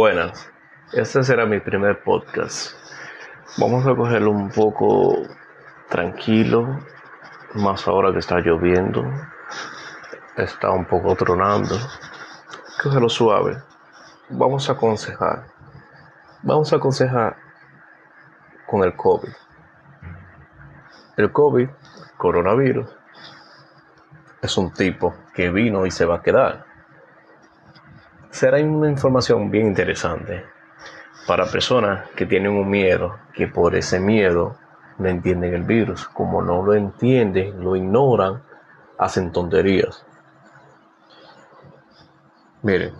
Buenas, este será mi primer podcast. Vamos a cogerlo un poco tranquilo, más ahora que está lloviendo, está un poco tronando. Cógelo suave. Vamos a aconsejar. Vamos a aconsejar con el COVID. El COVID, coronavirus, es un tipo que vino y se va a quedar será una información bien interesante para personas que tienen un miedo, que por ese miedo no entienden el virus. Como no lo entienden, lo ignoran, hacen tonterías. Miren,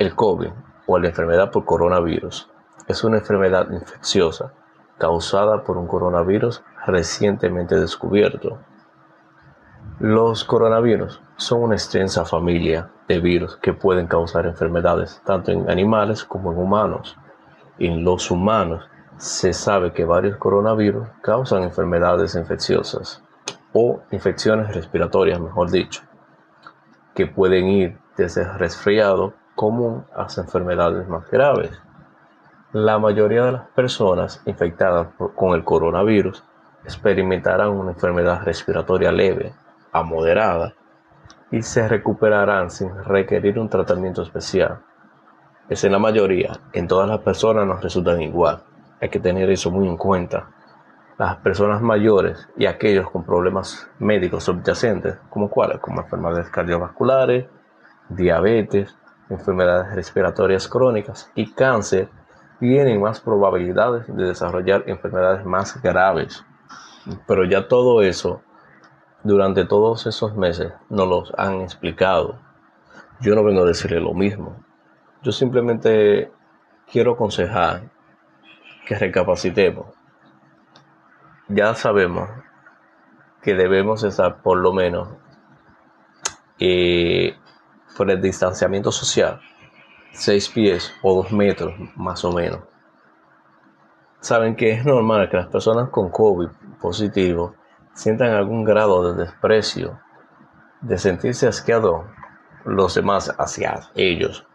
el COVID o la enfermedad por coronavirus es una enfermedad infecciosa causada por un coronavirus recientemente descubierto. Los coronavirus son una extensa familia de virus que pueden causar enfermedades tanto en animales como en humanos. En los humanos se sabe que varios coronavirus causan enfermedades infecciosas o infecciones respiratorias, mejor dicho, que pueden ir desde resfriado común hasta enfermedades más graves. La mayoría de las personas infectadas con el coronavirus experimentarán una enfermedad respiratoria leve a moderada y se recuperarán sin requerir un tratamiento especial. Es en la mayoría, en todas las personas nos resultan igual. Hay que tener eso muy en cuenta. Las personas mayores y aquellos con problemas médicos subyacentes, como cuáles, como enfermedades cardiovasculares, diabetes, enfermedades respiratorias crónicas y cáncer, tienen más probabilidades de desarrollar enfermedades más graves. Pero ya todo eso durante todos esos meses nos los han explicado. Yo no vengo a decirle lo mismo. Yo simplemente quiero aconsejar que recapacitemos. Ya sabemos que debemos estar por lo menos eh, por el distanciamiento social, seis pies o dos metros más o menos. Saben que es normal que las personas con COVID positivo sientan algún grado de desprecio, de sentirse asqueado los demás hacia ellos.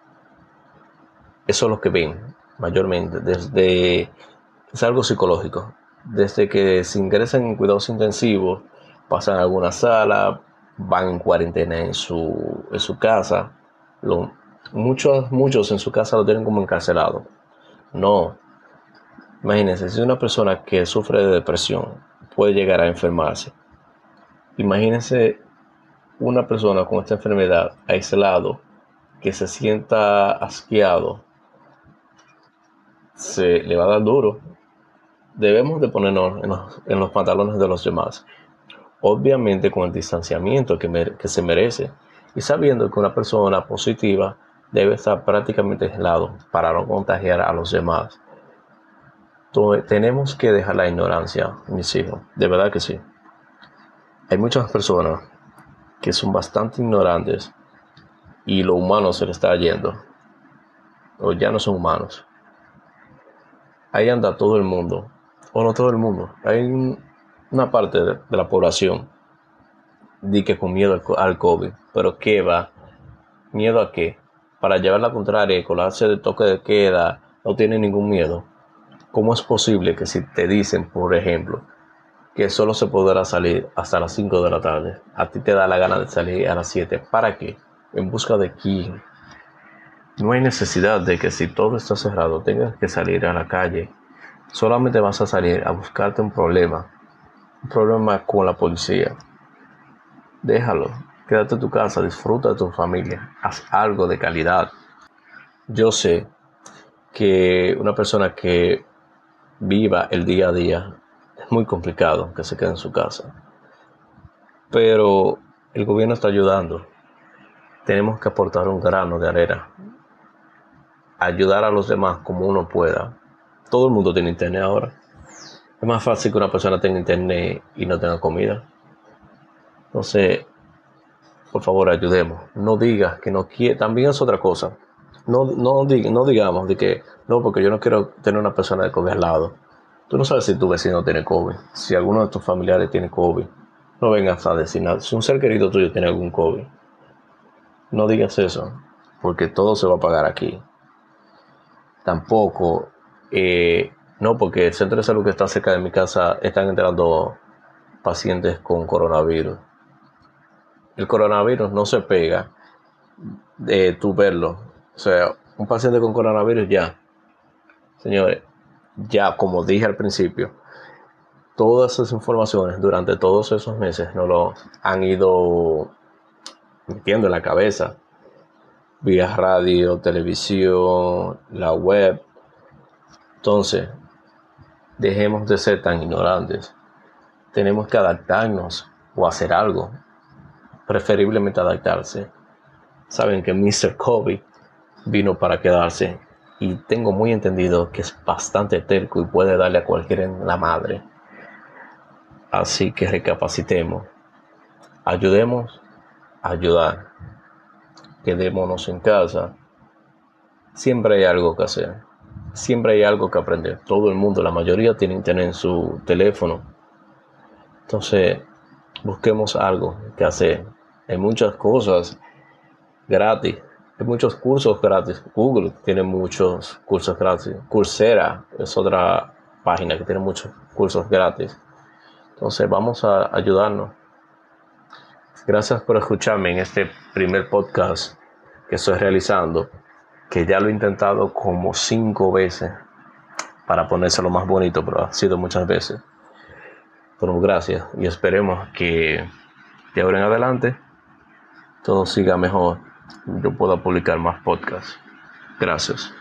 Eso es lo que ven mayormente, desde es algo psicológico. Desde que se ingresan en cuidados intensivos, pasan a alguna sala, van en cuarentena en su, en su casa. muchos, muchos en su casa lo tienen como encarcelado. No. Imagínense, si una persona que sufre de depresión puede llegar a enfermarse. Imagínense una persona con esta enfermedad aislado que se sienta asqueado, se le va a dar duro. Debemos de ponernos en los, pantalones de los demás. Obviamente con el distanciamiento que, que se merece y sabiendo que una persona positiva debe estar prácticamente aislado para no contagiar a los demás tenemos que dejar la ignorancia, mis hijos, de verdad que sí. Hay muchas personas que son bastante ignorantes y lo humano se le está yendo, o ya no son humanos. Ahí anda todo el mundo, o no todo el mundo, hay una parte de, la población de que con miedo al, COVID, pero ¿qué va? ¿Miedo a qué? Para llevar la contraria colarse de toque de queda, no tiene ningún miedo ¿Cómo es posible que si te dicen, por ejemplo, que solo se podrá salir hasta las 5 de la tarde, a ti te da la gana de salir a las 7? ¿Para qué? ¿En busca de quién? No hay necesidad de que si todo está cerrado tengas que salir a la calle. Solamente vas a salir a buscarte un problema. Un problema con la policía. Déjalo. Quédate en tu casa, disfruta de tu familia. Haz algo de calidad. Yo sé que una persona que viva el día a día, es muy complicado que se quede en su casa. Pero el gobierno está ayudando. Tenemos que aportar un grano de arena. Ayudar a los demás como uno pueda. Todo el mundo tiene internet ahora. Es más fácil que una persona tenga internet y no tenga comida. Entonces, por favor, ayudemos. No digas que no quiere. También es otra cosa. No, no, no digamos de que no, porque yo no quiero tener una persona de COVID al lado. Tú no sabes si tu vecino tiene COVID, si alguno de tus familiares tiene COVID. No vengas a decir nada. Si un ser querido tuyo tiene algún COVID, no digas eso, porque todo se va a pagar aquí. tampoco, eh, no, porque el centro de salud que está cerca de mi casa están entrando pacientes con coronavirus. El coronavirus no se pega de tu verlo. O sea, un paciente con coronavirus ya. Señores, ya como dije al principio, todas esas informaciones durante todos esos meses nos lo han ido metiendo en la cabeza. Vía radio, televisión, la web. Entonces, dejemos de ser tan ignorantes. Tenemos que adaptarnos o hacer algo. Preferiblemente adaptarse. Saben que Mr. Kobe vino para quedarse y tengo muy entendido que es bastante terco y puede darle a cualquiera en la madre. Así que recapacitemos. Ayudemos a ayudar. Quedémonos en casa. Siempre hay algo que hacer. Siempre hay algo que aprender. Todo el mundo, la mayoría tiene internet en su teléfono. Entonces, busquemos algo que hacer. Hay muchas cosas gratis hay muchos cursos gratis. Google tiene muchos cursos gratis. Coursera es otra página que tiene muchos cursos gratis. Entonces vamos a ayudarnos. Gracias por escucharme en este primer podcast que estoy realizando, que ya lo he intentado como cinco veces para ponérselo más bonito, pero ha sido muchas veces. Bueno, gracias y esperemos que de ahora en adelante todo siga mejor yo pueda publicar más podcasts. Gracias.